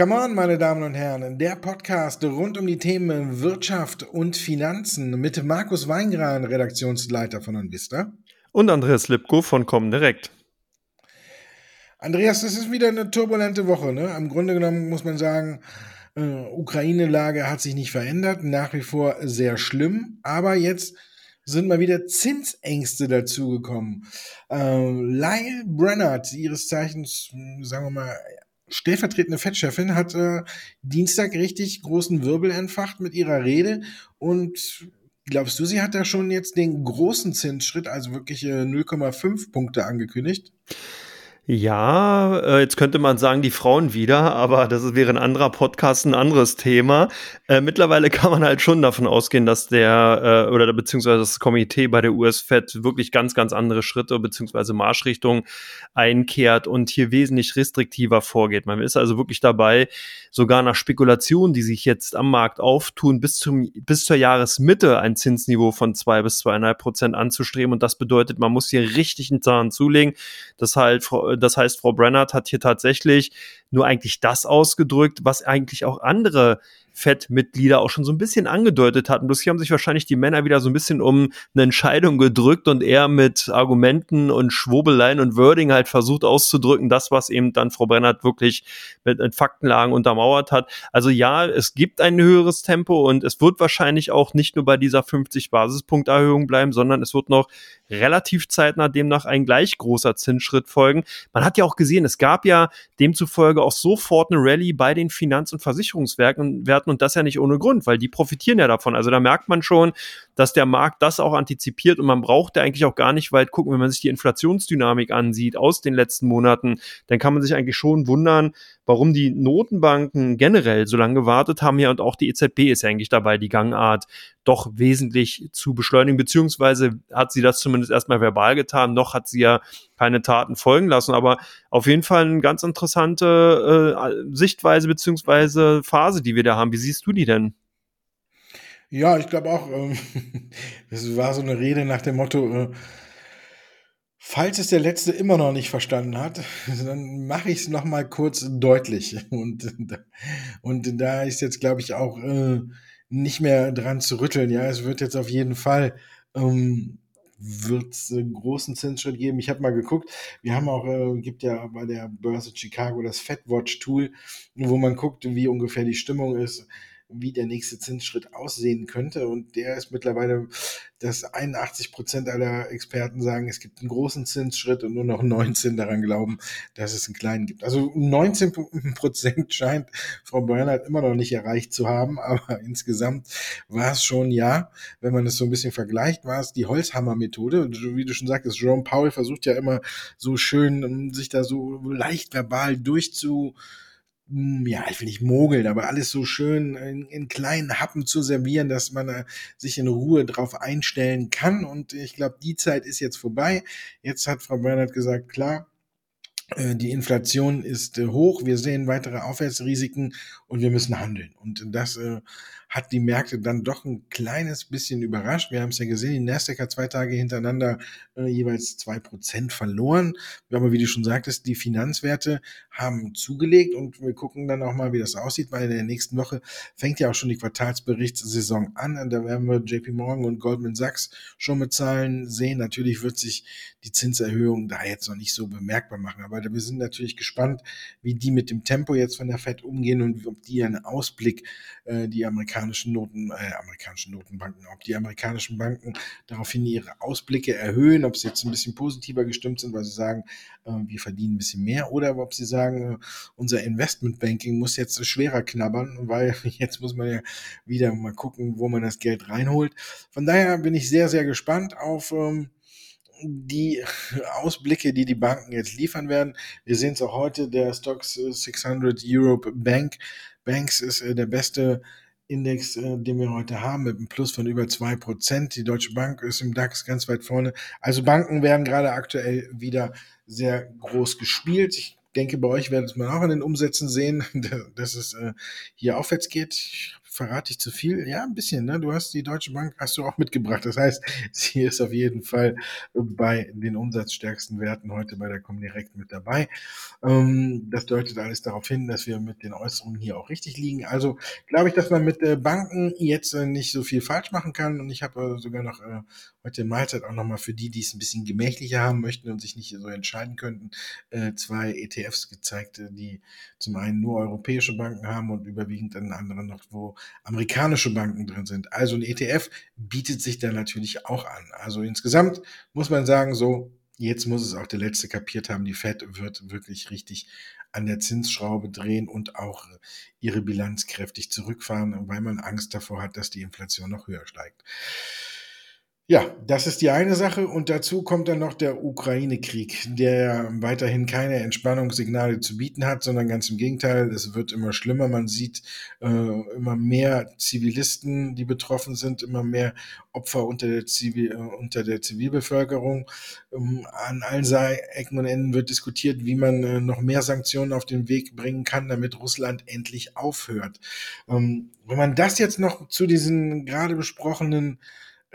Come on, meine Damen und Herren, der Podcast rund um die Themen Wirtschaft und Finanzen mit Markus Weingran, Redaktionsleiter von Anvista. Und Andreas Lipko von Comdirect. Andreas, das ist wieder eine turbulente Woche. Ne? Am Grunde genommen muss man sagen, äh, Ukraine-Lage hat sich nicht verändert, nach wie vor sehr schlimm, aber jetzt sind mal wieder Zinsängste dazugekommen. Äh, Lyle Brennert, ihres Zeichens, sagen wir mal, stellvertretende Fettchefin hat äh, Dienstag richtig großen Wirbel entfacht mit ihrer Rede und glaubst du, sie hat da schon jetzt den großen Zinsschritt, also wirklich äh, 0,5 Punkte angekündigt? Ja, äh, jetzt könnte man sagen, die Frauen wieder, aber das wäre ein anderer Podcast, ein anderes Thema. Äh, mittlerweile kann man halt schon davon ausgehen, dass der äh, oder beziehungsweise das Komitee bei der US-Fed wirklich ganz, ganz andere Schritte beziehungsweise Marschrichtungen einkehrt und hier wesentlich restriktiver vorgeht. Man ist also wirklich dabei, sogar nach Spekulationen, die sich jetzt am Markt auftun, bis zum bis zur Jahresmitte ein Zinsniveau von zwei bis zweieinhalb Prozent anzustreben. Und das bedeutet, man muss hier richtig einen Zahn zulegen. Das halt das heißt, Frau Brennert hat hier tatsächlich nur eigentlich das ausgedrückt, was eigentlich auch andere FED-Mitglieder auch schon so ein bisschen angedeutet hatten. Bloß hier haben sich wahrscheinlich die Männer wieder so ein bisschen um eine Entscheidung gedrückt und eher mit Argumenten und Schwobeleien und Wording halt versucht auszudrücken, das, was eben dann Frau Brennert wirklich mit, mit Faktenlagen untermauert hat. Also ja, es gibt ein höheres Tempo und es wird wahrscheinlich auch nicht nur bei dieser 50 Basispunkterhöhung bleiben, sondern es wird noch relativ zeitnah demnach ein gleich großer Zinsschritt folgen. Man hat ja auch gesehen, es gab ja demzufolge auch sofort eine Rallye bei den Finanz- und Versicherungswerken und das ja nicht ohne Grund, weil die profitieren ja davon. Also da merkt man schon, dass der Markt das auch antizipiert und man braucht ja eigentlich auch gar nicht weit gucken, wenn man sich die Inflationsdynamik ansieht aus den letzten Monaten, dann kann man sich eigentlich schon wundern, warum die Notenbanken generell so lange gewartet haben ja und auch die EZB ist ja eigentlich dabei, die Gangart doch wesentlich zu beschleunigen, beziehungsweise hat sie das zumindest erstmal verbal getan, noch hat sie ja keine Taten folgen lassen, aber auf jeden Fall eine ganz interessante äh, Sichtweise beziehungsweise Phase, die wir da haben. Wie siehst du die denn? Ja, ich glaube auch, ähm, das war so eine Rede nach dem Motto, äh, falls es der Letzte immer noch nicht verstanden hat, dann mache ich es nochmal kurz deutlich. Und, und da ist jetzt, glaube ich, auch äh, nicht mehr dran zu rütteln. Ja, es wird jetzt auf jeden Fall ähm, wird es einen großen Zinsschritt geben. Ich habe mal geguckt, wir haben auch, äh, gibt ja bei der Börse Chicago das FedWatch-Tool, wo man guckt, wie ungefähr die Stimmung ist wie der nächste Zinsschritt aussehen könnte. Und der ist mittlerweile, dass 81 Prozent aller Experten sagen, es gibt einen großen Zinsschritt und nur noch 19 daran glauben, dass es einen kleinen gibt. Also 19 Prozent scheint Frau Bernhard immer noch nicht erreicht zu haben, aber insgesamt war es schon, ja, wenn man es so ein bisschen vergleicht, war es die Holzhammer-Methode. Wie du schon sagtest, Jerome Powell versucht ja immer so schön, sich da so leicht verbal durchzu ja, ich will nicht mogeln, aber alles so schön in, in kleinen Happen zu servieren, dass man äh, sich in Ruhe drauf einstellen kann. Und ich glaube, die Zeit ist jetzt vorbei. Jetzt hat Frau Bernhard gesagt, klar, äh, die Inflation ist äh, hoch, wir sehen weitere Aufwärtsrisiken und wir müssen handeln. Und das äh, hat die Märkte dann doch ein kleines bisschen überrascht. Wir haben es ja gesehen, die Nasdaq hat zwei Tage hintereinander äh, jeweils zwei Prozent verloren. Aber wie du schon sagtest, die Finanzwerte haben zugelegt und wir gucken dann auch mal, wie das aussieht, weil in der nächsten Woche fängt ja auch schon die Quartalsberichtssaison an. Und da werden wir JP Morgan und Goldman Sachs schon mit Zahlen sehen. Natürlich wird sich die Zinserhöhung da jetzt noch nicht so bemerkbar machen. Aber wir sind natürlich gespannt, wie die mit dem Tempo jetzt von der Fed umgehen und ob die einen Ausblick, äh, die amerikanischen Noten, äh, amerikanischen Notenbanken, ob die amerikanischen Banken daraufhin ihre Ausblicke erhöhen, ob sie jetzt ein bisschen positiver gestimmt sind, weil sie sagen, äh, wir verdienen ein bisschen mehr, oder ob sie sagen, äh, unser Investmentbanking muss jetzt schwerer knabbern, weil jetzt muss man ja wieder mal gucken, wo man das Geld reinholt. Von daher bin ich sehr, sehr gespannt auf ähm, die Ausblicke, die die Banken jetzt liefern werden. Wir sehen es auch heute, der Stocks 600 Europe Bank. Banks ist äh, der beste Index, äh, den wir heute haben, mit einem Plus von über zwei Prozent. Die Deutsche Bank ist im DAX ganz weit vorne. Also Banken werden gerade aktuell wieder sehr groß gespielt. Ich denke, bei euch werdet man auch an den Umsätzen sehen, dass es äh, hier aufwärts geht. Ich verrate ich zu viel? Ja, ein bisschen. Ne? Du hast die Deutsche Bank hast du auch mitgebracht. Das heißt, sie ist auf jeden Fall bei den umsatzstärksten Werten heute bei der Comdirect mit dabei. Ähm, das deutet alles darauf hin, dass wir mit den Äußerungen hier auch richtig liegen. Also glaube ich, dass man mit äh, Banken jetzt äh, nicht so viel falsch machen kann. Und ich habe äh, sogar noch heute Mahlzeit auch nochmal für die, die es ein bisschen gemächlicher haben möchten und sich nicht so entscheiden könnten, zwei ETFs gezeigt, die zum einen nur europäische Banken haben und überwiegend dann anderen noch, wo amerikanische Banken drin sind. Also ein ETF bietet sich da natürlich auch an. Also insgesamt muss man sagen, so jetzt muss es auch der Letzte kapiert haben, die Fed wird wirklich richtig an der Zinsschraube drehen und auch ihre Bilanz kräftig zurückfahren, weil man Angst davor hat, dass die Inflation noch höher steigt. Ja, das ist die eine Sache und dazu kommt dann noch der Ukraine-Krieg, der weiterhin keine Entspannungssignale zu bieten hat, sondern ganz im Gegenteil, es wird immer schlimmer. Man sieht äh, immer mehr Zivilisten, die betroffen sind, immer mehr Opfer unter der, Zivil, äh, unter der Zivilbevölkerung. Ähm, an allen Ecken und Enden wird diskutiert, wie man äh, noch mehr Sanktionen auf den Weg bringen kann, damit Russland endlich aufhört. Ähm, wenn man das jetzt noch zu diesen gerade besprochenen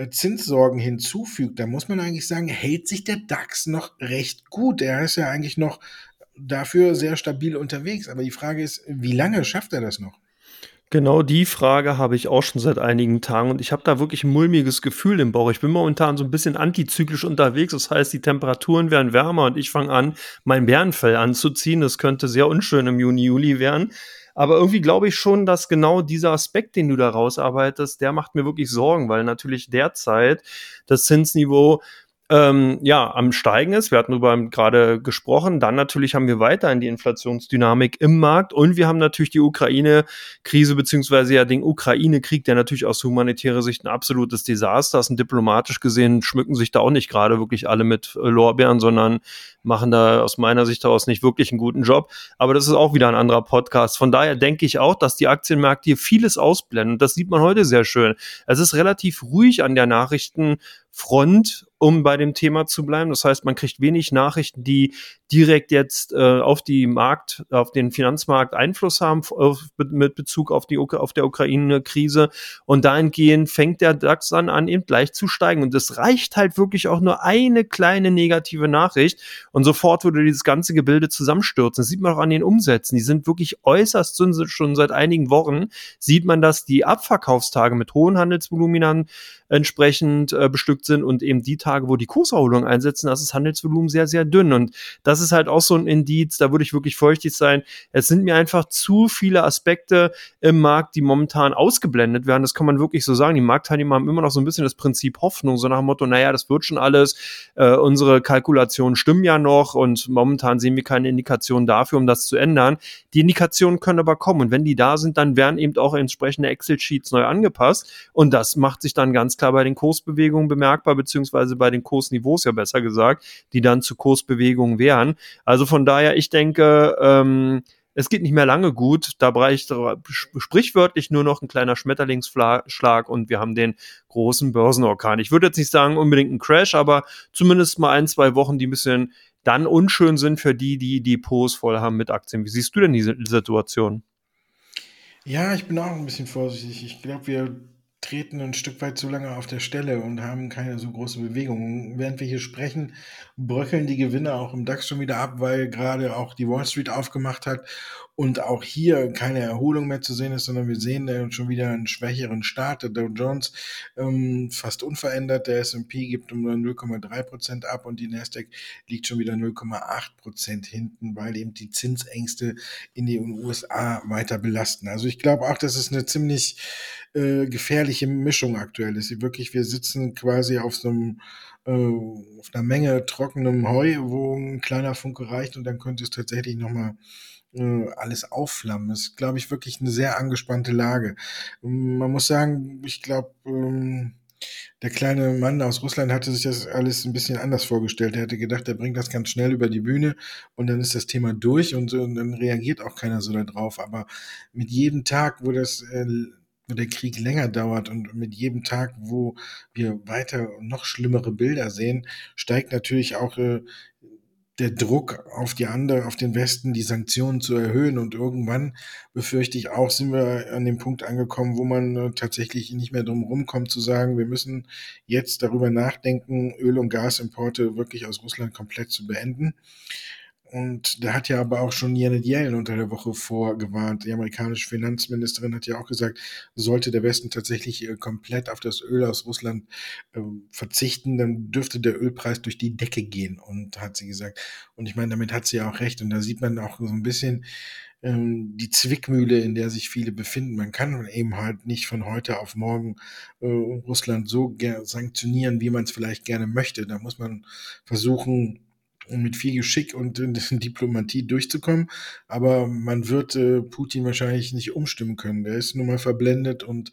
Zinssorgen hinzufügt, da muss man eigentlich sagen, hält sich der DAX noch recht gut. Er ist ja eigentlich noch dafür sehr stabil unterwegs. Aber die Frage ist, wie lange schafft er das noch? Genau die Frage habe ich auch schon seit einigen Tagen und ich habe da wirklich ein mulmiges Gefühl im Bauch. Ich bin momentan so ein bisschen antizyklisch unterwegs. Das heißt, die Temperaturen werden wärmer und ich fange an, mein Bärenfell anzuziehen. Das könnte sehr unschön im Juni, Juli werden. Aber irgendwie glaube ich schon, dass genau dieser Aspekt, den du da rausarbeitest, der macht mir wirklich Sorgen, weil natürlich derzeit das Zinsniveau ähm, ja, am Steigen ist. Wir hatten darüber gerade gesprochen. Dann natürlich haben wir weiterhin die Inflationsdynamik im Markt und wir haben natürlich die Ukraine-Krise beziehungsweise ja den Ukraine-Krieg, der natürlich aus humanitärer Sicht ein absolutes Desaster ist. Und diplomatisch gesehen schmücken sich da auch nicht gerade wirklich alle mit äh, Lorbeeren, sondern machen da aus meiner Sicht heraus nicht wirklich einen guten Job. Aber das ist auch wieder ein anderer Podcast. Von daher denke ich auch, dass die Aktienmärkte hier vieles ausblenden. Und das sieht man heute sehr schön. Es ist relativ ruhig an der Nachrichtenfront um bei dem Thema zu bleiben. Das heißt, man kriegt wenig Nachrichten, die direkt jetzt äh, auf die Markt, auf den Finanzmarkt Einfluss haben auf, mit Bezug auf die auf der Ukraine-Krise. Und dahingehend fängt der DAX dann an, eben gleich zu steigen. Und es reicht halt wirklich auch nur eine kleine negative Nachricht und sofort würde dieses ganze Gebilde zusammenstürzen. Das sieht man auch an den Umsätzen. Die sind wirklich äußerst schon seit einigen Wochen sieht man, dass die Abverkaufstage mit hohen Handelsvoluminern entsprechend äh, bestückt sind und eben die Tage, wo die Kurserholung einsetzen, das ist Handelsvolumen sehr, sehr dünn. Und das ist halt auch so ein Indiz, da würde ich wirklich feuchtig sein. Es sind mir einfach zu viele Aspekte im Markt, die momentan ausgeblendet werden. Das kann man wirklich so sagen. Die Marktteilnehmer haben immer noch so ein bisschen das Prinzip Hoffnung, so nach dem Motto, naja, das wird schon alles. Äh, unsere Kalkulationen stimmen ja noch und momentan sehen wir keine Indikationen dafür, um das zu ändern. Die Indikationen können aber kommen und wenn die da sind, dann werden eben auch entsprechende Excel-Sheets neu angepasst und das macht sich dann ganz klar bei den Kursbewegungen bemerkbar, beziehungsweise bei den Kursniveaus ja besser gesagt, die dann zu Kursbewegungen wären. Also von daher, ich denke, ähm, es geht nicht mehr lange gut. Da reicht sprichwörtlich nur noch ein kleiner Schmetterlingsschlag und wir haben den großen Börsenorkan. Ich würde jetzt nicht sagen unbedingt ein Crash, aber zumindest mal ein, zwei Wochen, die ein bisschen dann unschön sind für die, die Depots voll haben mit Aktien. Wie siehst du denn diese Situation? Ja, ich bin auch ein bisschen vorsichtig. Ich glaube, wir treten ein Stück weit zu lange auf der Stelle und haben keine so große Bewegung. Während wir hier sprechen, bröckeln die Gewinne auch im DAX schon wieder ab, weil gerade auch die Wall Street aufgemacht hat und auch hier keine Erholung mehr zu sehen ist, sondern wir sehen schon wieder einen schwächeren Start. Der Dow Jones ähm, fast unverändert, der S&P gibt um 0,3 Prozent ab und die Nasdaq liegt schon wieder 0,8 Prozent hinten, weil eben die Zinsängste in den USA weiter belasten. Also ich glaube auch, dass es eine ziemlich äh, gefährliche Mischung aktuell ist. Wirklich, wir sitzen quasi auf so einem äh, auf einer Menge trockenem Heu, wo ein kleiner Funke reicht und dann könnte es tatsächlich nochmal äh, alles aufflammen. Das ist, glaube ich, wirklich eine sehr angespannte Lage. Man muss sagen, ich glaube, ähm, der kleine Mann aus Russland hatte sich das alles ein bisschen anders vorgestellt. Er hätte gedacht, er bringt das ganz schnell über die Bühne und dann ist das Thema durch und, und dann reagiert auch keiner so darauf. Aber mit jedem Tag, wo das äh, wo der Krieg länger dauert und mit jedem Tag, wo wir weiter noch schlimmere Bilder sehen, steigt natürlich auch äh, der Druck auf die andere, auf den Westen, die Sanktionen zu erhöhen. Und irgendwann befürchte ich auch, sind wir an dem Punkt angekommen, wo man äh, tatsächlich nicht mehr drum rumkommt zu sagen, wir müssen jetzt darüber nachdenken, Öl- und Gasimporte wirklich aus Russland komplett zu beenden. Und da hat ja aber auch schon Janet Yellen unter der Woche vorgewarnt. Die amerikanische Finanzministerin hat ja auch gesagt, sollte der Westen tatsächlich äh, komplett auf das Öl aus Russland äh, verzichten, dann dürfte der Ölpreis durch die Decke gehen. Und hat sie gesagt. Und ich meine, damit hat sie ja auch recht. Und da sieht man auch so ein bisschen ähm, die Zwickmühle, in der sich viele befinden. Man kann eben halt nicht von heute auf morgen äh, Russland so sanktionieren, wie man es vielleicht gerne möchte. Da muss man versuchen, mit viel Geschick und Diplomatie durchzukommen. Aber man wird äh, Putin wahrscheinlich nicht umstimmen können. Der ist nun mal verblendet und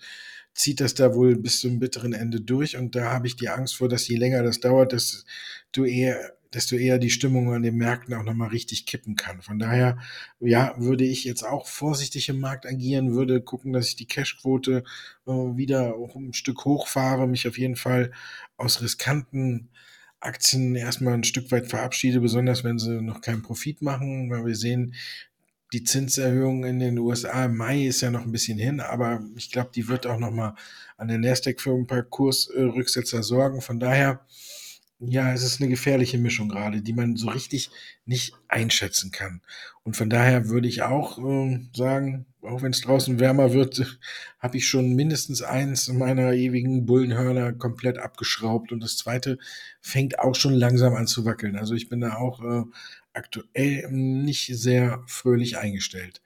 zieht das da wohl bis zum bitteren Ende durch. Und da habe ich die Angst vor, dass je länger das dauert, desto eher, desto eher die Stimmung an den Märkten auch nochmal richtig kippen kann. Von daher, ja, würde ich jetzt auch vorsichtig im Markt agieren, würde gucken, dass ich die Cashquote äh, wieder ein Stück hochfahre, mich auf jeden Fall aus riskanten Aktien erstmal ein Stück weit verabschiede, besonders wenn sie noch keinen Profit machen, weil wir sehen, die Zinserhöhung in den USA im Mai ist ja noch ein bisschen hin, aber ich glaube, die wird auch noch mal an der Nasdaq für ein paar Kursrücksetzer sorgen. Von daher ja, es ist eine gefährliche Mischung gerade, die man so richtig nicht einschätzen kann. Und von daher würde ich auch äh, sagen, auch wenn es draußen wärmer wird, habe ich schon mindestens eins meiner ewigen Bullenhörner komplett abgeschraubt und das zweite fängt auch schon langsam an zu wackeln. Also ich bin da auch äh, aktuell nicht sehr fröhlich eingestellt.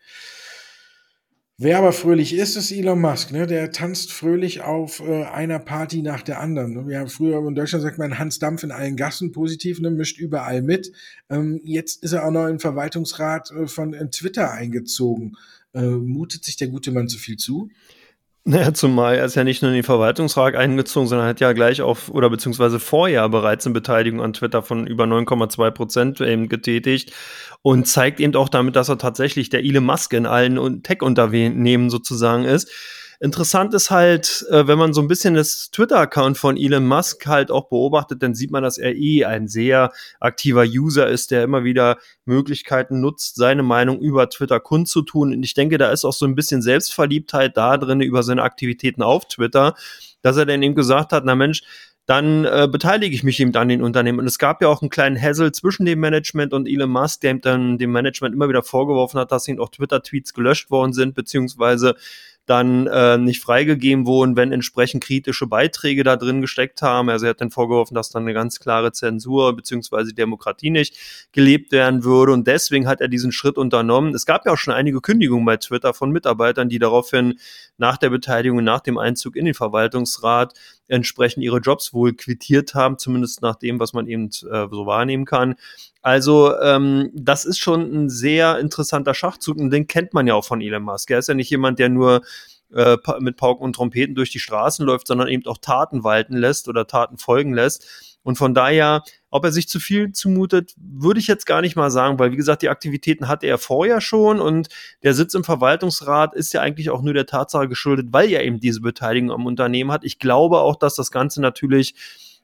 Wer aber fröhlich ist, ist Elon Musk. Ne? Der tanzt fröhlich auf äh, einer Party nach der anderen. Ne? Wir haben früher in Deutschland sagt man Hans Dampf in allen Gassen positiv, ne? mischt überall mit. Ähm, jetzt ist er auch noch im Verwaltungsrat äh, von äh, Twitter eingezogen. Äh, mutet sich der gute Mann zu viel zu? Naja, zumal er ist ja nicht nur in den Verwaltungsrat eingezogen, sondern hat ja gleich auf, oder beziehungsweise vorher bereits eine Beteiligung an Twitter von über 9,2 Prozent eben getätigt und zeigt eben auch damit, dass er tatsächlich der Elon Musk in allen Tech-Unternehmen sozusagen ist. Interessant ist halt, äh, wenn man so ein bisschen das Twitter-Account von Elon Musk halt auch beobachtet, dann sieht man, dass er eh ein sehr aktiver User ist, der immer wieder Möglichkeiten nutzt, seine Meinung über Twitter kundzutun. Und ich denke, da ist auch so ein bisschen Selbstverliebtheit da drin über seine Aktivitäten auf Twitter, dass er dann eben gesagt hat, na Mensch, dann äh, beteilige ich mich eben an den Unternehmen. Und es gab ja auch einen kleinen Hassel zwischen dem Management und Elon Musk, der ihm dann dem Management immer wieder vorgeworfen hat, dass ihm auch Twitter-Tweets gelöscht worden sind, beziehungsweise dann äh, nicht freigegeben wurden, wenn entsprechend kritische Beiträge da drin gesteckt haben. Also er hat dann vorgeworfen, dass dann eine ganz klare Zensur beziehungsweise Demokratie nicht gelebt werden würde und deswegen hat er diesen Schritt unternommen. Es gab ja auch schon einige Kündigungen bei Twitter von Mitarbeitern, die daraufhin nach der Beteiligung, nach dem Einzug in den Verwaltungsrat entsprechend ihre Jobs wohl quittiert haben, zumindest nach dem, was man eben äh, so wahrnehmen kann. Also ähm, das ist schon ein sehr interessanter Schachzug und den kennt man ja auch von Elon Musk. Er ist ja nicht jemand, der nur äh, mit Pauken und Trompeten durch die Straßen läuft, sondern eben auch Taten walten lässt oder Taten folgen lässt. Und von daher, ob er sich zu viel zumutet, würde ich jetzt gar nicht mal sagen, weil wie gesagt, die Aktivitäten hatte er vorher schon und der Sitz im Verwaltungsrat ist ja eigentlich auch nur der Tatsache geschuldet, weil er eben diese Beteiligung am Unternehmen hat. Ich glaube auch, dass das Ganze natürlich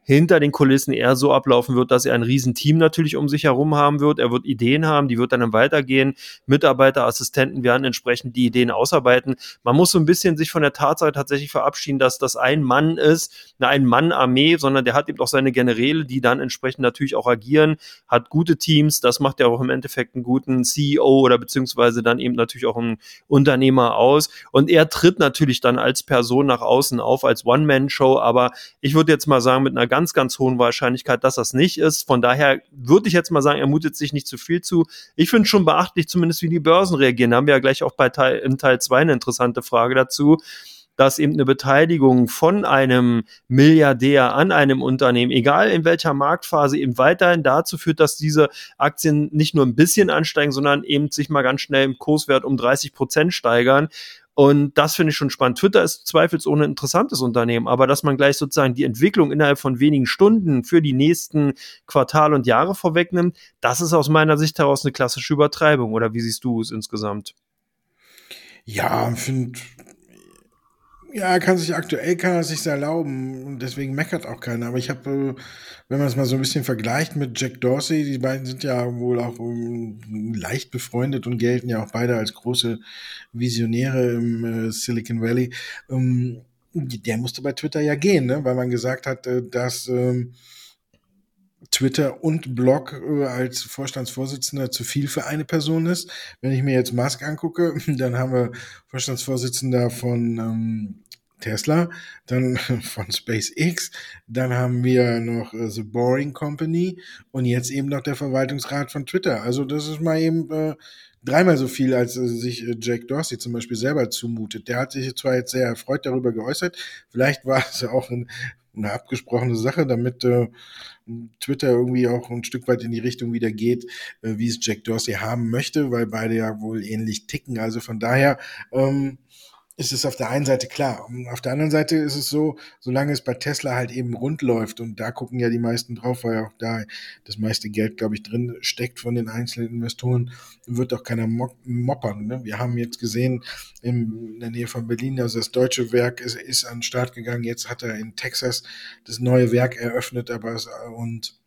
hinter den Kulissen eher so ablaufen wird, dass er ein Riesenteam natürlich um sich herum haben wird. Er wird Ideen haben, die wird dann weitergehen. Mitarbeiter, Assistenten werden entsprechend die Ideen ausarbeiten. Man muss so ein bisschen sich von der Tatsache tatsächlich verabschieden, dass das ein Mann ist, eine Ein-Mann-Armee, sondern der hat eben auch seine Generäle, die dann entsprechend natürlich auch agieren, hat gute Teams. Das macht ja auch im Endeffekt einen guten CEO oder beziehungsweise dann eben natürlich auch einen Unternehmer aus. Und er tritt natürlich dann als Person nach außen auf, als One-Man-Show. Aber ich würde jetzt mal sagen, mit einer ganz, ganz hohen Wahrscheinlichkeit, dass das nicht ist. Von daher würde ich jetzt mal sagen, er mutet sich nicht zu viel zu. Ich finde schon beachtlich, zumindest wie die Börsen reagieren. Da haben wir ja gleich auch bei Teil, in Teil 2 eine interessante Frage dazu dass eben eine Beteiligung von einem Milliardär an einem Unternehmen, egal in welcher Marktphase, eben weiterhin dazu führt, dass diese Aktien nicht nur ein bisschen ansteigen, sondern eben sich mal ganz schnell im Kurswert um 30 Prozent steigern. Und das finde ich schon spannend. Twitter ist zweifelsohne ein interessantes Unternehmen, aber dass man gleich sozusagen die Entwicklung innerhalb von wenigen Stunden für die nächsten Quartale und Jahre vorwegnimmt, das ist aus meiner Sicht heraus eine klassische Übertreibung. Oder wie siehst du es insgesamt? Ja, finde Ja, er kann sich aktuell kann er sich erlauben und deswegen meckert auch keiner. Aber ich habe, äh, wenn man es mal so ein bisschen vergleicht mit Jack Dorsey, die beiden sind ja wohl auch ähm, leicht befreundet und gelten ja auch beide als große Visionäre im äh, Silicon Valley. Ähm, der musste bei Twitter ja gehen, ne? weil man gesagt hat, äh, dass ähm, Twitter und Blog äh, als Vorstandsvorsitzender zu viel für eine Person ist. Wenn ich mir jetzt Musk angucke, dann haben wir Vorstandsvorsitzender von ähm, Tesla, dann von SpaceX, dann haben wir noch äh, The Boring Company und jetzt eben noch der Verwaltungsrat von Twitter. Also das ist mal eben äh, dreimal so viel, als äh, sich äh, Jake Dorsey zum Beispiel selber zumutet. Der hat sich zwar jetzt sehr erfreut darüber geäußert, vielleicht war es ja auch ein, eine abgesprochene Sache, damit äh, Twitter irgendwie auch ein Stück weit in die Richtung wieder geht, äh, wie es Jack Dorsey haben möchte, weil beide ja wohl ähnlich ticken. Also von daher ähm, ist es auf der einen Seite klar. Und auf der anderen Seite ist es so, solange es bei Tesla halt eben rund läuft und da gucken ja die meisten drauf, weil auch da das meiste Geld, glaube ich, drin steckt von den einzelnen Investoren, wird auch keiner moppern. Ne? Wir haben jetzt gesehen, in der Nähe von Berlin, also das deutsche Werk ist, ist an den Start gegangen. Jetzt hat er in Texas das neue Werk eröffnet, aber und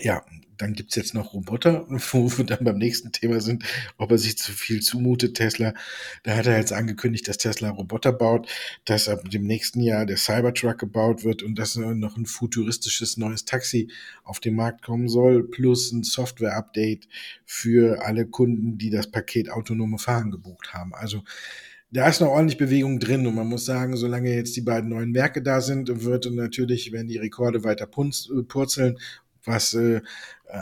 ja, dann gibt's jetzt noch Roboter, wo wir dann beim nächsten Thema sind, ob er sich zu viel zumutet, Tesla. Da hat er jetzt angekündigt, dass Tesla Roboter baut, dass ab dem nächsten Jahr der Cybertruck gebaut wird und dass noch ein futuristisches neues Taxi auf den Markt kommen soll, plus ein Software-Update für alle Kunden, die das Paket autonome Fahren gebucht haben. Also da ist noch ordentlich Bewegung drin und man muss sagen, solange jetzt die beiden neuen Werke da sind, wird natürlich, wenn die Rekorde weiter purzeln was äh,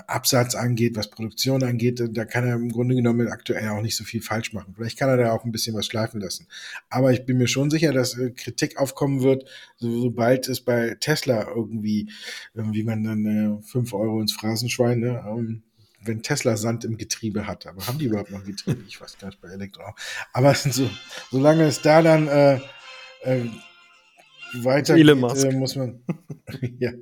Absatz angeht, was Produktion angeht, da kann er im Grunde genommen aktuell auch nicht so viel falsch machen. Vielleicht kann er da auch ein bisschen was schleifen lassen. Aber ich bin mir schon sicher, dass äh, Kritik aufkommen wird, so, sobald es bei Tesla irgendwie, äh, wie man dann äh, 5 Euro ins Phrasenschwein, ne, ähm, wenn Tesla Sand im Getriebe hat. Aber haben die überhaupt noch Getriebe? Ich weiß gar nicht bei Elektro. Aber so, solange es da dann äh, äh, weiter geht, äh, muss man, ja,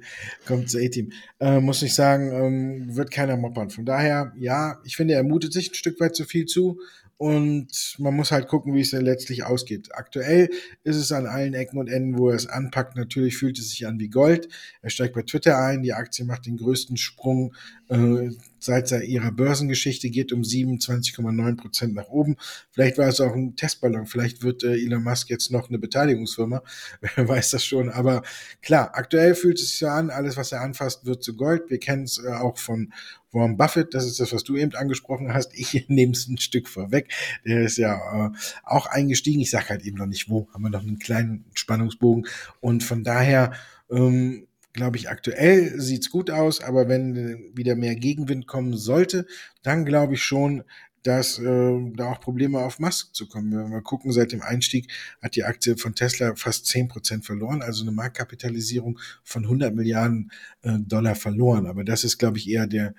kommt zu A-Team, äh, muss ich sagen, ähm, wird keiner moppern. Von daher, ja, ich finde, er mutet sich ein Stück weit zu viel zu und man muss halt gucken, wie es dann letztlich ausgeht. Aktuell ist es an allen Ecken und Enden, wo er es anpackt. Natürlich fühlt es sich an wie Gold. Er steigt bei Twitter ein, die Aktie macht den größten Sprung äh, seit ihrer Börsengeschichte, geht um 27,9 Prozent nach oben. Vielleicht war es auch ein Testballon, vielleicht wird äh, Elon Musk jetzt noch eine Beteiligungsfirma, wer weiß das schon. Aber klar, aktuell fühlt es sich so an, alles, was er anfasst, wird zu Gold. Wir kennen es äh, auch von Warren Buffett, das ist das, was du eben angesprochen hast. Ich nehme es ein Stück vorweg. Der ist ja äh, auch eingestiegen. Ich sage halt eben noch nicht wo. Haben wir noch einen kleinen Spannungsbogen. Und von daher ähm, glaube ich, aktuell sieht's gut aus. Aber wenn wieder mehr Gegenwind kommen sollte, dann glaube ich schon, dass äh, da auch Probleme auf Musk zu kommen. Wenn wir mal gucken, seit dem Einstieg hat die Aktie von Tesla fast zehn Prozent verloren, also eine Marktkapitalisierung von 100 Milliarden äh, Dollar verloren. Aber das ist, glaube ich, eher der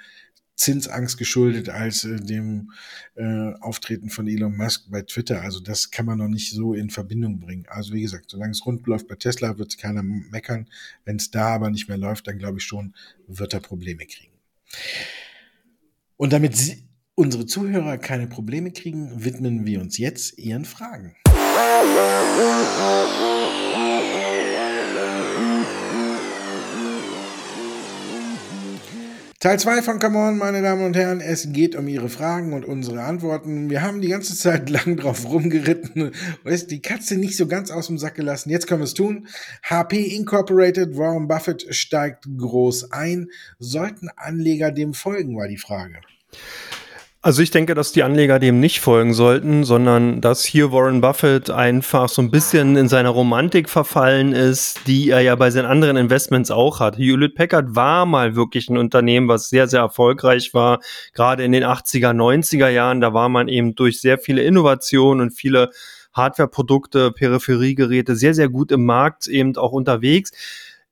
Zinsangst geschuldet als äh, dem äh, Auftreten von Elon Musk bei Twitter. Also das kann man noch nicht so in Verbindung bringen. Also wie gesagt, solange es rund läuft bei Tesla, wird keiner meckern. Wenn es da aber nicht mehr läuft, dann glaube ich schon, wird er Probleme kriegen. Und damit Sie, unsere Zuhörer keine Probleme kriegen, widmen wir uns jetzt Ihren Fragen. Teil 2 von Come On, meine Damen und Herren. Es geht um Ihre Fragen und unsere Antworten. Wir haben die ganze Zeit lang drauf rumgeritten und die Katze nicht so ganz aus dem Sack gelassen. Jetzt können wir es tun. HP Incorporated, Warren Buffett steigt groß ein. Sollten Anleger dem folgen, war die Frage. Also ich denke, dass die Anleger dem nicht folgen sollten, sondern dass hier Warren Buffett einfach so ein bisschen in seiner Romantik verfallen ist, die er ja bei seinen anderen Investments auch hat. Hewlett Packard war mal wirklich ein Unternehmen, was sehr, sehr erfolgreich war. Gerade in den 80er, 90er Jahren, da war man eben durch sehr viele Innovationen und viele Hardwareprodukte, Peripheriegeräte sehr, sehr gut im Markt eben auch unterwegs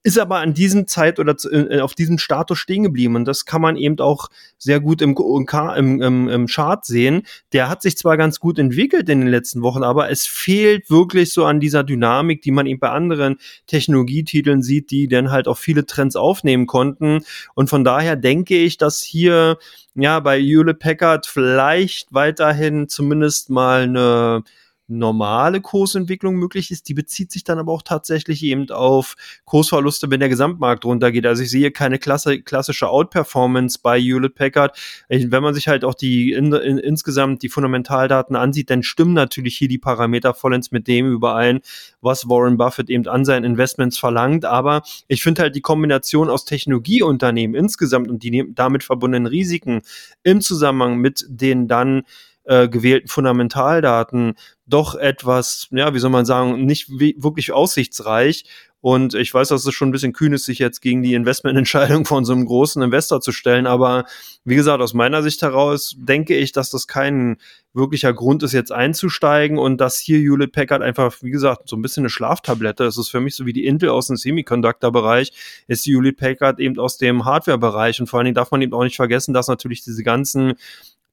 ist aber an diesem Zeit oder zu, äh, auf diesem Status stehen geblieben. Und das kann man eben auch sehr gut im, im, im, im Chart sehen. Der hat sich zwar ganz gut entwickelt in den letzten Wochen, aber es fehlt wirklich so an dieser Dynamik, die man eben bei anderen Technologietiteln sieht, die dann halt auch viele Trends aufnehmen konnten. Und von daher denke ich, dass hier ja bei Hewlett Packard vielleicht weiterhin zumindest mal eine normale Kursentwicklung möglich ist. Die bezieht sich dann aber auch tatsächlich eben auf Kursverluste, wenn der Gesamtmarkt runtergeht. Also ich sehe keine klasse, klassische Outperformance bei Hewlett Packard. Wenn man sich halt auch die in, in, insgesamt die Fundamentaldaten ansieht, dann stimmen natürlich hier die Parameter vollends mit dem überein, was Warren Buffett eben an seinen Investments verlangt. Aber ich finde halt die Kombination aus Technologieunternehmen insgesamt und die damit verbundenen Risiken im Zusammenhang mit den dann äh, gewählten Fundamentaldaten doch etwas, ja, wie soll man sagen, nicht wirklich aussichtsreich. Und ich weiß, dass es schon ein bisschen kühn ist, sich jetzt gegen die Investmententscheidung von so einem großen Investor zu stellen. Aber wie gesagt, aus meiner Sicht heraus denke ich, dass das kein wirklicher Grund ist, jetzt einzusteigen und dass hier Hewlett Packard einfach, wie gesagt, so ein bisschen eine Schlaftablette. Das ist für mich so wie die Intel aus dem Semiconductor-Bereich, ist Hewlett Packard eben aus dem Hardware-Bereich. Und vor allen Dingen darf man eben auch nicht vergessen, dass natürlich diese ganzen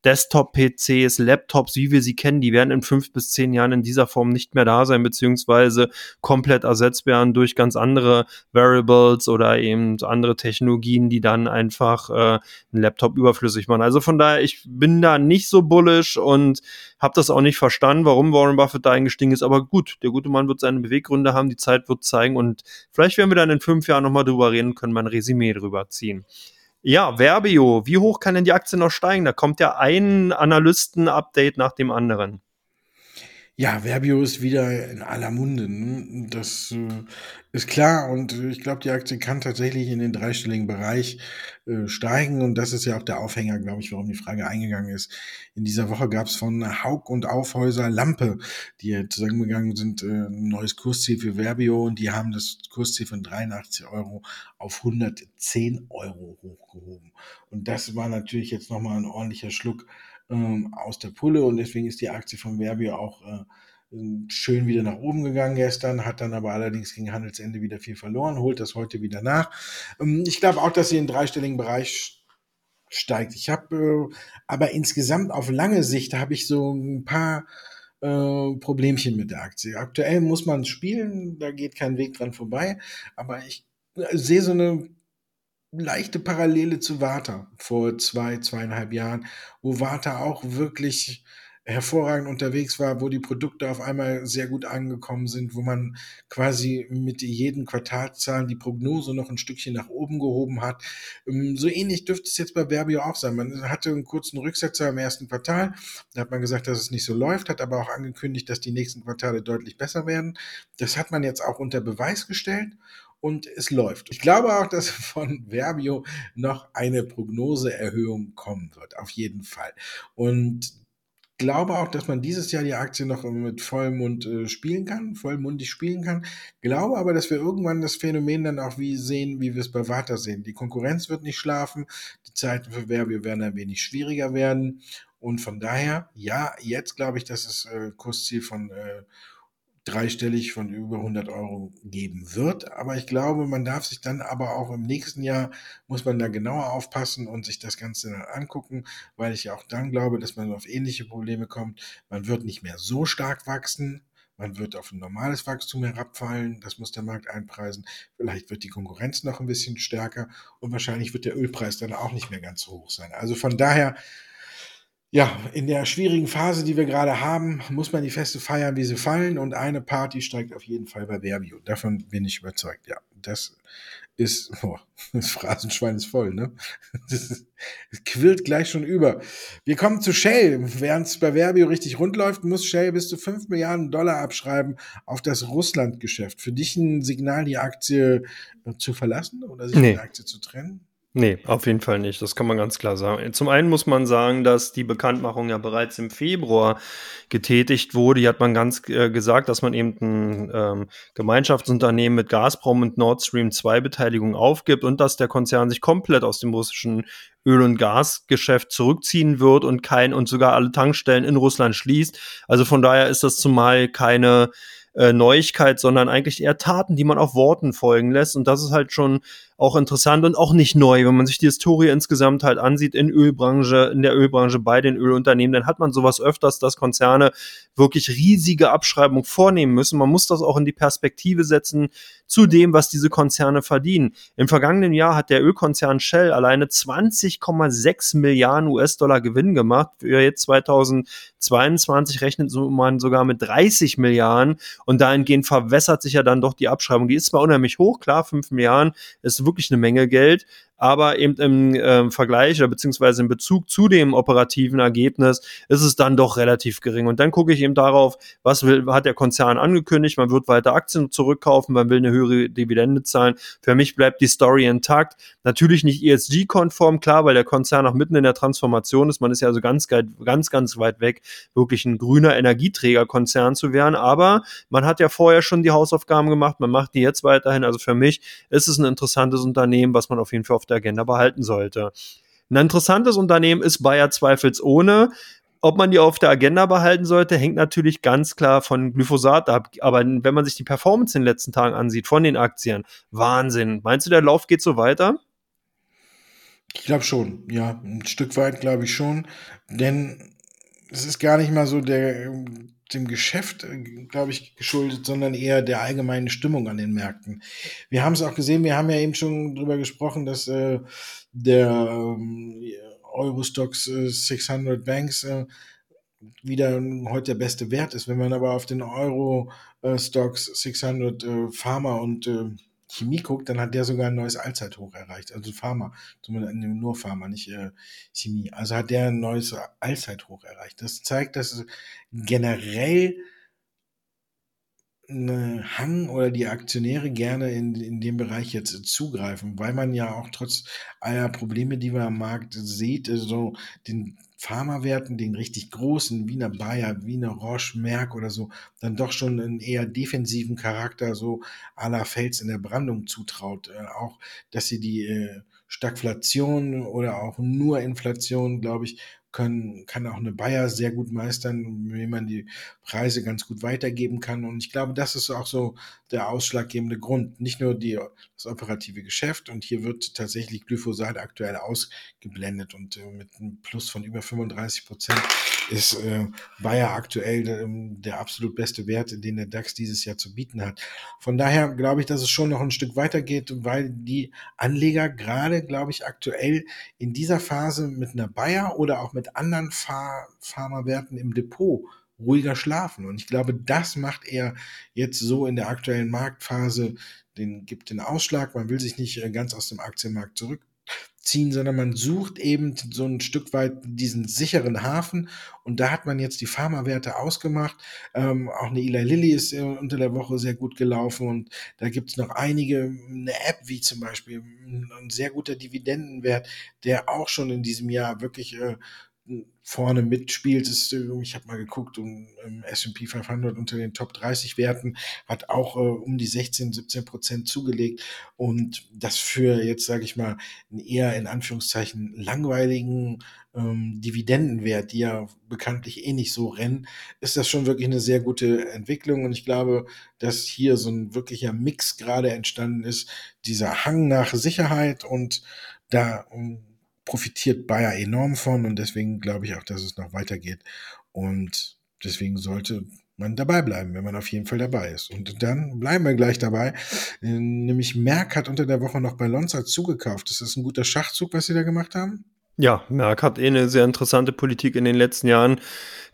Desktop-PCs, Laptops, wie wir sie kennen, die werden in fünf bis zehn Jahren in dieser Form nicht mehr da sein, beziehungsweise komplett ersetzt werden durch ganz andere Variables oder eben andere Technologien, die dann einfach äh, einen Laptop überflüssig machen. Also von daher, ich bin da nicht so bullish und habe das auch nicht verstanden, warum Warren Buffett da eingestiegen ist. Aber gut, der gute Mann wird seine Beweggründe haben, die Zeit wird zeigen und vielleicht werden wir dann in fünf Jahren nochmal drüber reden, können wir ein Resümee drüber ziehen. Ja, Verbio, wie hoch kann denn die Aktie noch steigen? Da kommt ja ein Analysten-Update nach dem anderen. Ja, Verbio ist wieder in aller Munde. Ne? Das äh, ist klar und äh, ich glaube, die Aktie kann tatsächlich in den dreistelligen Bereich äh, steigen und das ist ja auch der Aufhänger, glaube ich, warum die Frage eingegangen ist. In dieser Woche gab es von Haug und Aufhäuser Lampe, die zusammengegangen sind, äh, ein neues Kursziel für Verbio und die haben das Kursziel von 83 Euro auf 110 Euro hochgehoben. Und das war natürlich jetzt nochmal ein ordentlicher Schluck ähm, aus der Pulle und deswegen ist die Aktie von Verbio auch äh, schön wieder nach oben gegangen gestern, hat dann aber allerdings gegen Handelsende wieder viel verloren, holt das heute wieder nach. Ähm, ich glaube auch, dass sie in dreistelligen Bereich steigt. Ich habe äh, aber insgesamt auf lange Sicht habe ich so ein paar äh, Problemchen mit der Aktie. Aktuell muss man spielen, da geht kein Weg dran vorbei, aber ich äh, sehe so eine leichte Parallele zu Warta vor zwei, zweieinhalb Jahren, wo Warta auch wirklich hervorragend unterwegs war, wo die Produkte auf einmal sehr gut angekommen sind, wo man quasi mit jedem Quartalzahlen die Prognose noch ein Stückchen nach oben gehoben hat. Ähm, so ähnlich dürfte es jetzt bei Verbio auch sein. Man hatte einen kurzen Rücksetzer im ersten Quartal. Da hat man gesagt, dass es nicht so läuft, hat aber auch angekündigt, dass die nächsten Quartale deutlich besser werden. Das hat man jetzt auch unter Beweis gestellt und es läuft. Ich glaube auch, dass von Verbio noch eine Prognoseerhöhung kommen wird, auf jeden Fall. Und glaube auch, dass man dieses Jahr die Aktie noch mit vollem Mund äh, spielen kann, vollmundig spielen kann. Glaube aber, dass wir irgendwann das Phänomen dann auch wie sehen, wie wir es bei Warta sehen. Die Konkurrenz wird nicht schlafen, die Zeiten für Verbio werden ein wenig schwieriger werden. Und von daher, ja, jetzt glaube ich, dass das äh, Kursziel von äh, dreistellig von über 100 Euro geben wird. Aber ich glaube, man darf sich dann aber auch im nächsten Jahr, muss man da genauer aufpassen und sich das Ganze dann angucken, weil ich auch dann glaube, dass man auf ähnliche Probleme kommt. Man wird nicht mehr so stark wachsen. Man wird auf ein normales Wachstum herabfallen. Das muss der Markt einpreisen. Vielleicht wird die Konkurrenz noch ein bisschen stärker und wahrscheinlich wird der Ölpreis dann auch nicht mehr ganz so hoch sein. Also von daher, ja, in der schwierigen Phase, die wir gerade haben, muss man die Feste feiern, wie sie fallen. Und eine Party steigt auf jeden Fall bei Verbio. Davon bin ich überzeugt. Ja, das ist, boah, das Phrasenschwein ist voll, ne? Das, das quillt gleich schon über. Wir kommen zu Shell. Während es bei Verbio richtig rund läuft, muss Shell bis zu 5 Milliarden Dollar abschreiben auf das Russland-Geschäft. Für dich ein Signal, die Aktie äh, zu verlassen oder sich nee. von der Aktie zu trennen? Nee, auf jeden Fall nicht. Das kann man ganz klar sagen. Zum einen muss man sagen, dass die Bekanntmachung ja bereits im Februar getätigt wurde. Hier hat man ganz äh, gesagt, dass man eben ein ähm, Gemeinschaftsunternehmen mit Gazprom und Nord Stream 2 Beteiligung aufgibt und dass der Konzern sich komplett aus dem russischen Öl- und Gasgeschäft zurückziehen wird und kein und sogar alle Tankstellen in Russland schließt. Also von daher ist das zumal keine äh, Neuigkeit, sondern eigentlich eher Taten, die man auf Worten folgen lässt. Und das ist halt schon auch interessant und auch nicht neu. Wenn man sich die Historie insgesamt halt ansieht in Ölbranche, in der Ölbranche bei den Ölunternehmen, dann hat man sowas öfters, dass Konzerne wirklich riesige Abschreibungen vornehmen müssen. Man muss das auch in die Perspektive setzen zu dem, was diese Konzerne verdienen. Im vergangenen Jahr hat der Ölkonzern Shell alleine 20,6 Milliarden US-Dollar Gewinn gemacht. Für jetzt 2022 rechnet man sogar mit 30 Milliarden und dahingehend verwässert sich ja dann doch die Abschreibung. Die ist zwar unheimlich hoch, klar, 5 Milliarden ist wirklich eine Menge Geld, aber eben im äh, Vergleich oder beziehungsweise in Bezug zu dem operativen Ergebnis ist es dann doch relativ gering. Und dann gucke ich eben darauf, was will, hat der Konzern angekündigt, man wird weiter Aktien zurückkaufen, man will eine höhere Dividende zahlen. Für mich bleibt die Story intakt. Natürlich nicht ESG-konform, klar, weil der Konzern noch mitten in der Transformation ist. Man ist ja also ganz, ganz, ganz weit weg, wirklich ein grüner Energieträgerkonzern zu werden. Aber man hat ja vorher schon die Hausaufgaben gemacht, man macht die jetzt weiterhin. Also für mich ist es ein interessantes Unternehmen, was man auf jeden Fall auf der Agenda behalten sollte. Ein interessantes Unternehmen ist Bayer zweifelsohne. Ob man die auf der Agenda behalten sollte, hängt natürlich ganz klar von Glyphosat ab. Aber wenn man sich die Performance in den letzten Tagen ansieht von den Aktien, Wahnsinn. Meinst du, der Lauf geht so weiter? Ich glaube schon, ja. Ein Stück weit glaube ich schon. Denn es ist gar nicht mal so der dem Geschäft, äh, glaube ich, geschuldet, sondern eher der allgemeinen Stimmung an den Märkten. Wir haben es auch gesehen, wir haben ja eben schon drüber gesprochen, dass äh, der ähm, Eurostox äh, 600 Banks äh, wieder heute der beste Wert ist. Wenn man aber auf den Euro äh, Stocks 600 äh, Pharma und äh, Chemie guckt, dann hat der sogar ein neues Allzeithoch erreicht. Also Pharma, nur Pharma, nicht äh, Chemie. Also hat der ein neues Allzeithoch erreicht. Das zeigt, dass generell eine Hang oder die Aktionäre gerne in, in dem Bereich jetzt zugreifen, weil man ja auch trotz aller Probleme, die man am Markt sieht, so den Pharmawerten, den richtig großen, wie eine Bayer, wie eine Roche, Merck oder so, dann doch schon einen eher defensiven Charakter, so aller Fels in der Brandung zutraut. Äh, auch, dass sie die äh, Stagflation oder auch nur Inflation, glaube ich, können, kann auch eine Bayer sehr gut meistern, wie man die Preise ganz gut weitergeben kann. Und ich glaube, das ist auch so der ausschlaggebende Grund. Nicht nur die, das operative Geschäft und hier wird tatsächlich Glyphosat aktuell ausgeblendet und äh, mit einem Plus von über 35 Prozent ist äh, Bayer aktuell äh, der absolut beste Wert, den der DAX dieses Jahr zu bieten hat. Von daher glaube ich, dass es schon noch ein Stück weitergeht, weil die Anleger gerade, glaube ich, aktuell in dieser Phase mit einer Bayer oder auch mit anderen Pharmawerten im Depot ruhiger schlafen. Und ich glaube, das macht er jetzt so in der aktuellen Marktphase, den gibt den Ausschlag. Man will sich nicht äh, ganz aus dem Aktienmarkt zurückziehen, sondern man sucht eben so ein Stück weit diesen sicheren Hafen. Und da hat man jetzt die Pharmawerte ausgemacht. Ähm, auch eine Eli Lilly ist äh, unter der Woche sehr gut gelaufen. Und da gibt es noch einige, eine App wie zum Beispiel ein sehr guter Dividendenwert, der auch schon in diesem Jahr wirklich äh, vorne mitspielt. Ist, äh, ich habe mal geguckt, um um S&P 500 unter den Top 30 Werten hat auch äh, um die 16, 17 Prozent zugelegt und das für jetzt sage ich mal einen eher in Anführungszeichen langweiligen ähm, Dividendenwert, die ja bekanntlich eh nicht so rennen, ist das schon wirklich eine sehr gute Entwicklung und ich glaube, dass hier so ein wirklicher Mix gerade entstanden ist, dieser Hang nach Sicherheit und da um, profitiert Bayer enorm von und deswegen glaube ich auch, dass es noch weitergeht. Und deswegen sollte man dabei bleiben, wenn man auf jeden Fall dabei ist. Und dann bleiben wir gleich dabei. Nämlich Merck hat unter der Woche noch bei Lonza zugekauft. Ist das ein guter Schachzug, was sie da gemacht haben? Ja, Merck hat eh eine sehr interessante Politik in den letzten Jahren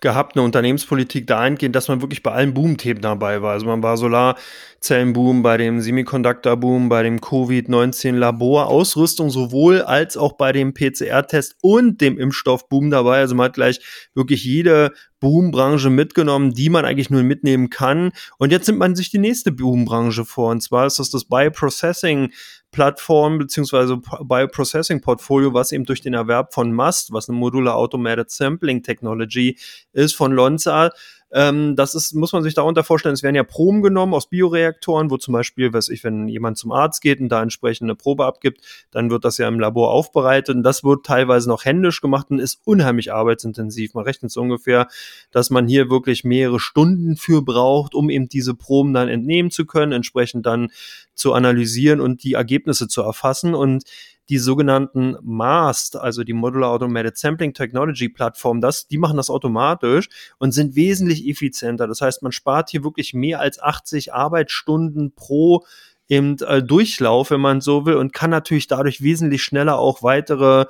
gehabt, eine Unternehmenspolitik dahingehend, dass man wirklich bei allen Boom-Themen dabei war. Also man war Solarzellenboom, bei dem Semiconductor-Boom, bei dem Covid-19-Laborausrüstung sowohl als auch bei dem PCR-Test und dem Impfstoff-Boom dabei. Also man hat gleich wirklich jede Boombranche mitgenommen, die man eigentlich nur mitnehmen kann. Und jetzt nimmt man sich die nächste Boombranche vor. Und zwar ist das das Bioprocessing Plattform beziehungsweise Bioprocessing Portfolio, was eben durch den Erwerb von MUST, was eine Modular Automated Sampling Technology ist von Lonza, Ähm, das ist, muss man sich darunter vorstellen, es werden ja Proben genommen aus Bioreaktoren, wo zum Beispiel, weiß ich, wenn jemand zum Arzt geht und da entsprechend eine Probe abgibt, dann wird das ja im Labor aufbereitet. Und das wird teilweise noch händisch gemacht und ist unheimlich arbeitsintensiv. Man rechnet es ungefähr, dass man hier wirklich mehrere Stunden für braucht, um eben diese Proben dann entnehmen zu können, entsprechend dann zu analysieren und die Ergebnisse zu erfassen. Und die sogenannten MAST, also die Modular Automated Sampling Technology Plattform, das, die machen das automatisch und sind wesentlich effizienter. Das heißt, man spart hier wirklich mehr als 80 Arbeitsstunden pro eben, äh, Durchlauf, wenn man so will, und kann natürlich dadurch wesentlich schneller auch weitere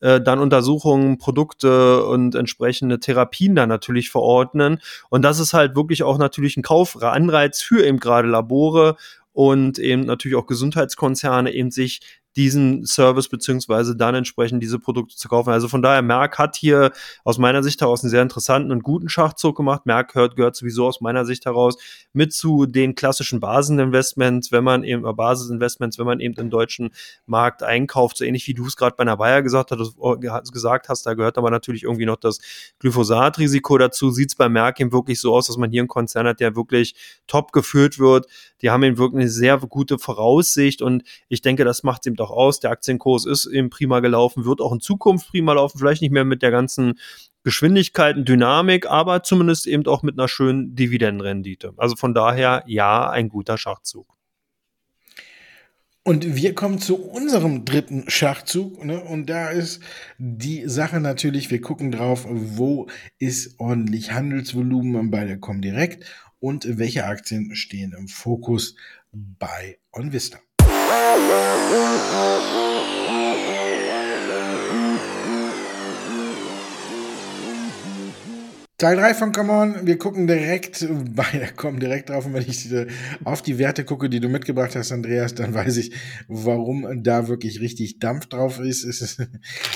äh, dann Untersuchungen, Produkte und entsprechende Therapien dann natürlich verordnen. Und das ist halt wirklich auch natürlich ein Kaufanreiz für eben gerade Labore und eben natürlich auch Gesundheitskonzerne eben sich diesen Service beziehungsweise dann entsprechend diese Produkte zu kaufen. Also von daher, Merck hat hier aus meiner Sicht heraus einen sehr interessanten und guten Schachzug gemacht. Merck gehört, gehört sowieso aus meiner Sicht heraus mit zu den klassischen Basisinvestments, wenn man eben, äh, Basisinvestments, wenn man eben im deutschen Markt einkauft, so ähnlich wie du es gerade bei einer Bayer gesagt hast, oh, gesagt hast, da gehört aber natürlich irgendwie noch das Glyphosat-Risiko dazu. Sieht es bei Merck eben wirklich so aus, dass man hier einen Konzern hat, der wirklich top geführt wird. Die haben eben wirklich eine sehr gute Voraussicht und ich denke, das macht es eben auch aus. Der Aktienkurs ist eben prima gelaufen, wird auch in Zukunft prima laufen, vielleicht nicht mehr mit der ganzen Geschwindigkeit und Dynamik, aber zumindest eben auch mit einer schönen Dividendenrendite. Also von daher, ja, ein guter Schachzug. Und wir kommen zu unserem dritten Schachzug. Ne? Und da ist die Sache natürlich, wir gucken drauf, wo ist ordentlich Handelsvolumen bei der Comdirect und welche Aktien stehen im Fokus bei OnVista. Teil 3 von Come On, wir gucken direkt, beide kommen direkt drauf und wenn ich auf die Werte gucke, die du mitgebracht hast, Andreas, dann weiß ich, warum da wirklich richtig Dampf drauf ist.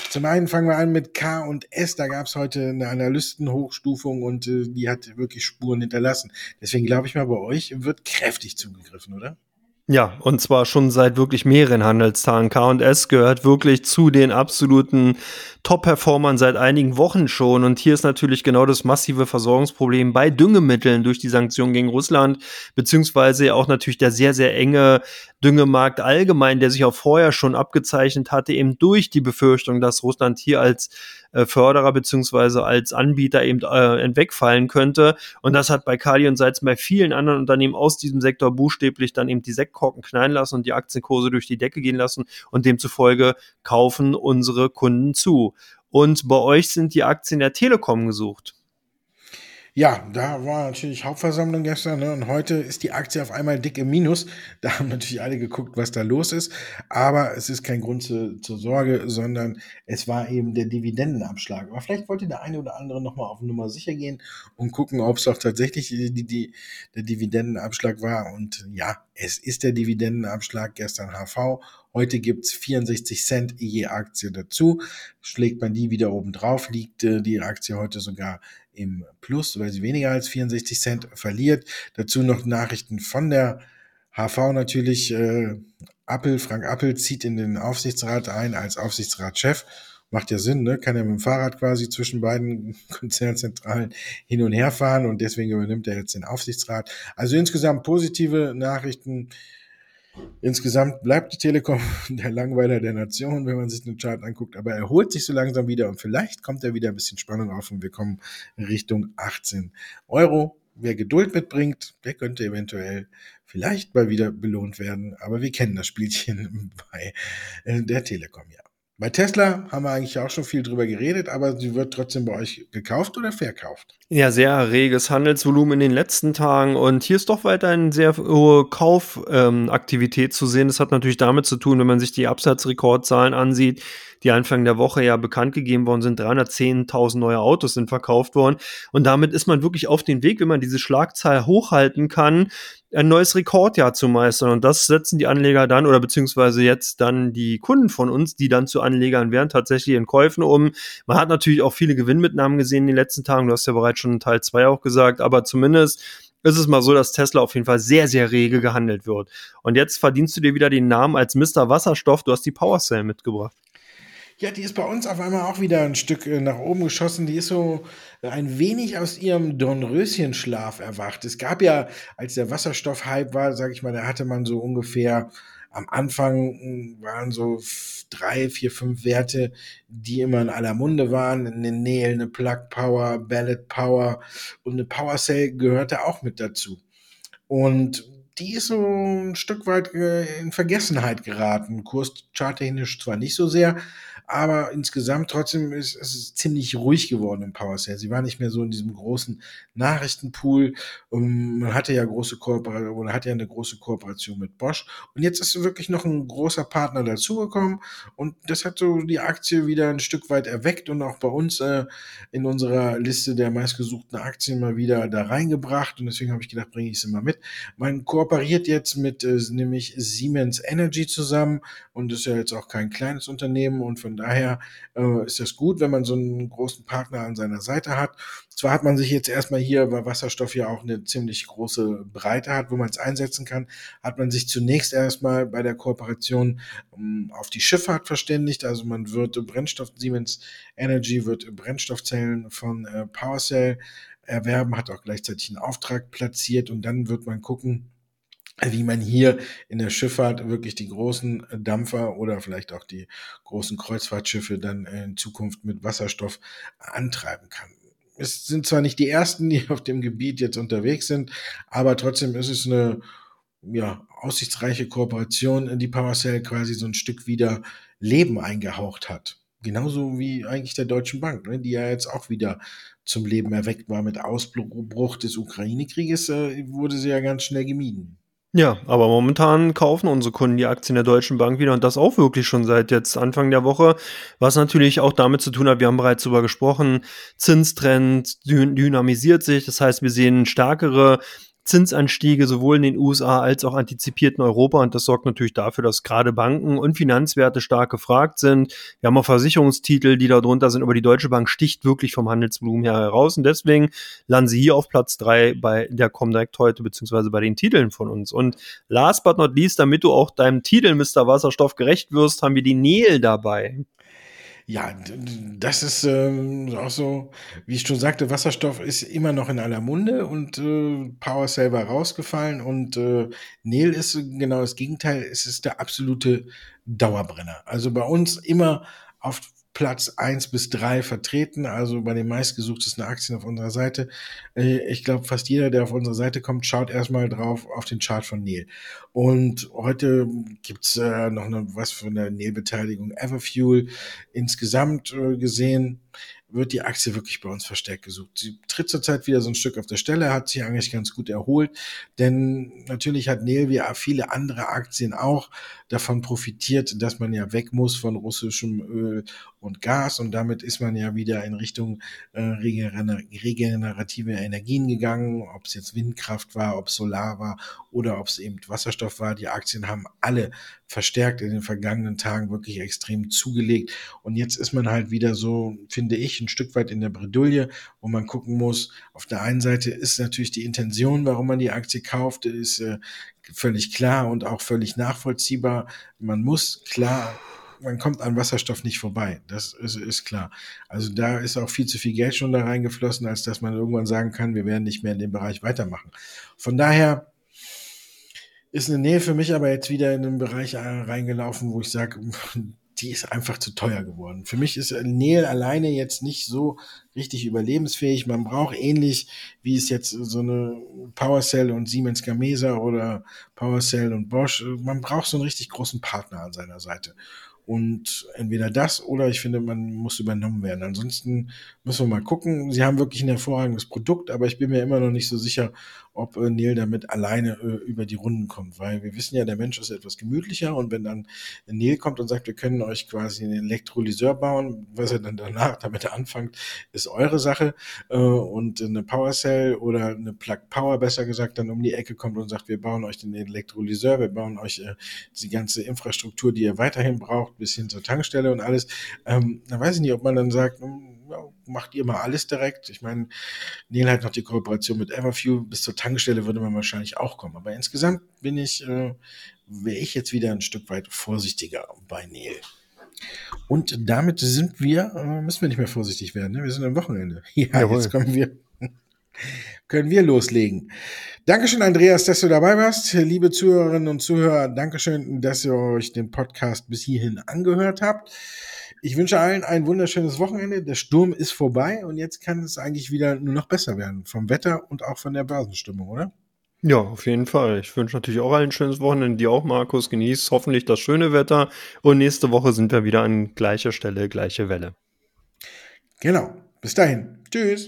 zum einen fangen wir an mit K und S, da gab es heute eine Analystenhochstufung und äh, die hat wirklich Spuren hinterlassen. Deswegen glaube ich mal, bei euch wird kräftig zugegriffen, oder? Ja, und zwar schon seit wirklich mehreren Handelstagen. K&S gehört wirklich zu den absoluten Top-Performern seit einigen Wochen schon. Und hier ist natürlich genau das massive Versorgungsproblem bei Düngemitteln durch die Sanktionen gegen Russland, beziehungsweise auch natürlich der sehr, sehr enge Düngemarkt allgemein, der sich auch vorher schon abgezeichnet hatte, eben durch die Befürchtung, dass Russland hier als äh, Förderer beziehungsweise als Anbieter eben äh, wegfallen könnte. Und das hat bei Kali und Salz bei vielen anderen Unternehmen aus diesem Sektor buchstäblich dann eben die Sektkorken knallen lassen und die Aktienkurse durch die Decke gehen lassen und demzufolge kaufen unsere Kunden zu. Und bei euch sind die Aktien der Telekom gesucht. Ja, da war natürlich Hauptversammlung gestern ne? und heute ist die Aktie auf einmal dick im Minus. Da haben natürlich alle geguckt, was da los ist. Aber es ist kein Grund zu, zur Sorge, sondern es war eben der Dividendenabschlag. Aber vielleicht wollte der eine oder andere nochmal auf Nummer sicher gehen und gucken, ob es auch tatsächlich die, die, die, der Dividendenabschlag war. Und ja, es ist der Dividendenabschlag gestern HV. Heute gibt's 64 Cent je Aktie dazu. Schlägt man die wieder oben drauf, liegt äh, die Aktie heute sogar im Plus, weil sie weniger als 64 Cent verliert. Dazu noch Nachrichten von der HV natürlich. Äh, Appel, Frank Appel zieht in den Aufsichtsrat ein als Aufsichtsratschef. Macht ja Sinn, ne? Kann er mit dem Fahrrad quasi zwischen beiden Konzernzentralen hin und her fahren und deswegen übernimmt er jetzt den Aufsichtsrat. Also insgesamt positive Nachrichten. Insgesamt bleibt die Telekom der Langweiler der Nation, wenn man sich den Chart anguckt, aber er holt sich so langsam wieder und vielleicht kommt er wieder ein bisschen Spannung auf und wir kommen Richtung 18 Euro. Wer Geduld mitbringt, der könnte eventuell vielleicht mal wieder belohnt werden, aber wir kennen das Spielchen bei äh, der Telekom ja. Bei Tesla haben wir eigentlich auch schon viel drüber geredet, aber sie wird trotzdem bei euch gekauft oder verkauft? Ja, sehr reges Handelsvolumen in den letzten Tagen und hier ist doch weiterhin sehr hohe Kaufaktivität ähm, zu sehen. Das hat natürlich damit zu tun, wenn man sich die Absatzrekordzahlen ansieht, die Anfang der Woche ja bekannt gegeben worden sind. 310.000 neue Autos sind verkauft worden und damit ist man wirklich auf den Weg, wenn man diese Schlagzahl hochhalten kann, ein neues Rekordjahr zu meistern. Und das setzen die Anleger dann oder beziehungsweise jetzt dann die Kunden von uns, die dann zu Anlegern werden, tatsächlich in Käufen um. Man hat natürlich auch viele Gewinnmitnahmen gesehen in den letzten Tagen. Du hast ja bereits schon in Teil 2 auch gesagt, aber zumindest ist es mal so, dass Tesla auf jeden Fall sehr, sehr rege gehandelt wird. Und jetzt verdienst du dir wieder den Namen als Mr. Wasserstoff. Du hast die PowerCell mitgebracht. Ja, die ist bei uns auf einmal auch wieder ein Stück äh, nach oben geschossen. Die ist so äh, ein wenig aus ihrem Dornröschenschlaf erwacht. Es gab ja, als der Wasserstoffhype war, sage ich mal, da hatte man so ungefähr am Anfang hm, waren so drei, vier, fünf Werte, die immer in aller Munde waren. Eine Nail, eine Plug Power, Ballot Power und eine Power Cell gehörte auch mit dazu. Und die ist so ein Stück weit äh, in Vergessenheit geraten. Kurscharttechnisch zwar nicht so sehr, aber insgesamt trotzdem ist, es ziemlich ruhig geworden im PowerShare. Sie war nicht mehr so in diesem großen Nachrichtenpool. Um, man hatte ja große Kooperation oder hat ja eine große Kooperation mit Bosch. Und jetzt ist wirklich noch ein großer Partner dazugekommen und das hat so die Aktie wieder ein Stück weit erweckt und auch bei uns äh, in unserer Liste der meistgesuchten Aktien mal wieder da reingebracht. Und deswegen habe ich gedacht, bringe ich sie mal mit. Man kooperiert jetzt mit äh, nämlich Siemens Energy zusammen und ist ja jetzt auch kein kleines Unternehmen und von daher äh, ist das gut, wenn man so einen großen Partner an seiner Seite hat. Zwar hat man sich jetzt erstmal hier, weil Wasserstoff ja auch eine ziemlich große Breite hat, wo man es einsetzen kann, hat man sich zunächst erstmal bei der Kooperation ähm, auf die Schifffahrt verständigt. Also man wird Brennstoff, Siemens Energy wird Brennstoffzellen von äh, PowerCell erwerben, hat auch gleichzeitig einen Auftrag platziert und dann wird man gucken, wie man hier in der Schifffahrt wirklich die großen Dampfer oder vielleicht auch die großen Kreuzfahrtschiffe dann in Zukunft mit Wasserstoff antreiben kann. Es sind zwar nicht die ersten, die auf dem Gebiet jetzt unterwegs sind, aber trotzdem ist es eine ja, aussichtsreiche Kooperation, die PowerCell quasi so ein Stück wieder Leben eingehaucht hat. Genauso wie eigentlich der Deutschen Bank, ne, die ja jetzt auch wieder zum Leben erweckt war mit Ausbruch des Ukraine-Krieges, äh, wurde sie ja ganz schnell gemieden. Ja, aber momentan kaufen unsere Kunden die Aktien der Deutschen Bank wieder und das auch wirklich schon seit jetzt Anfang der Woche, was natürlich auch damit zu tun hat, wir haben bereits darüber gesprochen, Zinstrend dynamisiert sich, das heißt, wir sehen stärkere Zinsanstiege sowohl in den USA als auch antizipiert in Europa. Und das sorgt natürlich dafür, dass gerade Banken und Finanzwerte stark gefragt sind. Wir haben auch Versicherungstitel, die da drunter sind, aber die Deutsche Bank sticht wirklich vom Handelsvolumen her heraus. Und deswegen landen sie hier auf Platz drei bei der Comdirect heute, beziehungsweise bei den Titeln von uns. Und last but not least, damit du auch deinem Titel Mr. Wasserstoff gerecht wirst, haben wir die Nel dabei. Ja, das ist ähm, auch so, wie ich schon sagte, Wasserstoff ist immer noch in aller Munde und äh, Power selber rausgefallen und äh, Nel ist genau das Gegenteil, es ist der absolute Dauerbrenner. Also bei uns immer auf Platz eins bis drei vertreten, also bei den meistgesuchtesten Aktien auf unserer Seite. Äh, ich glaube, fast jeder, der auf unsere Seite kommt, schaut erstmal drauf auf den Chart von Neil. Und heute gibt's äh, noch eine, was von der Neil-Beteiligung Everfuel insgesamt äh, gesehen wird die Aktie wirklich bei uns verstärkt gesucht. Sie tritt zurzeit wieder so ein Stück auf der Stelle, hat sich eigentlich ganz gut erholt, denn natürlich hat Nel wie viele andere Aktien auch davon profitiert, dass man ja weg muss von russischem Öl und Gas und damit ist man ja wieder in Richtung äh, regenerative Energien gegangen, ob es jetzt Windkraft war, ob Solar war oder ob es eben Wasserstoff war. Die Aktien haben alle verstärkt in den vergangenen Tagen wirklich extrem zugelegt und jetzt ist man halt wieder so, finde ich, ein Stück weit in der Bredouille, wo man gucken muss, auf der einen Seite ist natürlich die Intention, warum man die Aktie kauft, ist äh, völlig klar und auch völlig nachvollziehbar. Man muss klar man kommt an Wasserstoff nicht vorbei. Das ist, ist, klar. Also da ist auch viel zu viel Geld schon da reingeflossen, als dass man irgendwann sagen kann, wir werden nicht mehr in dem Bereich weitermachen. Von daher ist eine Nähe für mich aber jetzt wieder in den Bereich reingelaufen, wo ich sage, die ist einfach zu teuer geworden. Für mich ist Nähe alleine jetzt nicht so richtig überlebensfähig. Man braucht ähnlich wie es jetzt so eine PowerCell und Siemens Gamesa oder PowerCell und Bosch, man braucht so einen richtig großen Partner an seiner Seite. Und entweder das oder ich finde, man muss übernommen werden. Ansonsten müssen wir mal gucken. Sie haben wirklich ein hervorragendes Produkt, aber ich bin mir immer noch nicht so sicher, ob äh, Neil damit alleine äh, über die Runden kommt, weil wir wissen ja, der Mensch ist etwas gemütlicher und wenn dann Neil kommt und sagt, wir können euch quasi einen Elektrolyseur bauen, was er dann danach damit anfängt, ist eure Sache äh, und eine Powercell oder eine Plug Power besser gesagt dann um die Ecke kommt und sagt, wir bauen euch den Elektrolyseur, wir bauen euch äh, die ganze Infrastruktur, die ihr weiterhin braucht, bis hin zur Tankstelle und alles, ähm, dann weiß ich nicht, ob man dann sagt, hm, ja, macht ihr mal alles direkt. Ich meine, Neil hat noch die Kooperation mit Everfuel. Bis zur Tankstelle würde man wahrscheinlich auch kommen. Aber insgesamt bin ich, äh, wäre ich jetzt wieder ein Stück weit vorsichtiger bei Neil. Und damit sind wir, äh, müssen wir nicht mehr vorsichtig werden. Ne? Wir sind am Wochenende. Ja, Jawohl. jetzt können wir, können wir loslegen. Dankeschön, Andreas, dass du dabei warst. Liebe Zuhörerinnen und Zuhörer, Dankeschön, dass ihr euch den Podcast bis hierhin angehört habt. Ich wünsche allen ein wunderschönes Wochenende. Der Sturm ist vorbei und jetzt kann es eigentlich wieder nur noch besser werden. Vom Wetter und auch von der Börsenstimmung, oder? Ja, auf jeden Fall. Ich wünsche natürlich auch allen ein schönes Wochenende. Dir auch, Markus. Genießt hoffentlich das schöne Wetter. Und nächste Woche sind wir wieder an gleicher Stelle, gleiche Welle. Genau. Bis dahin. Tschüss.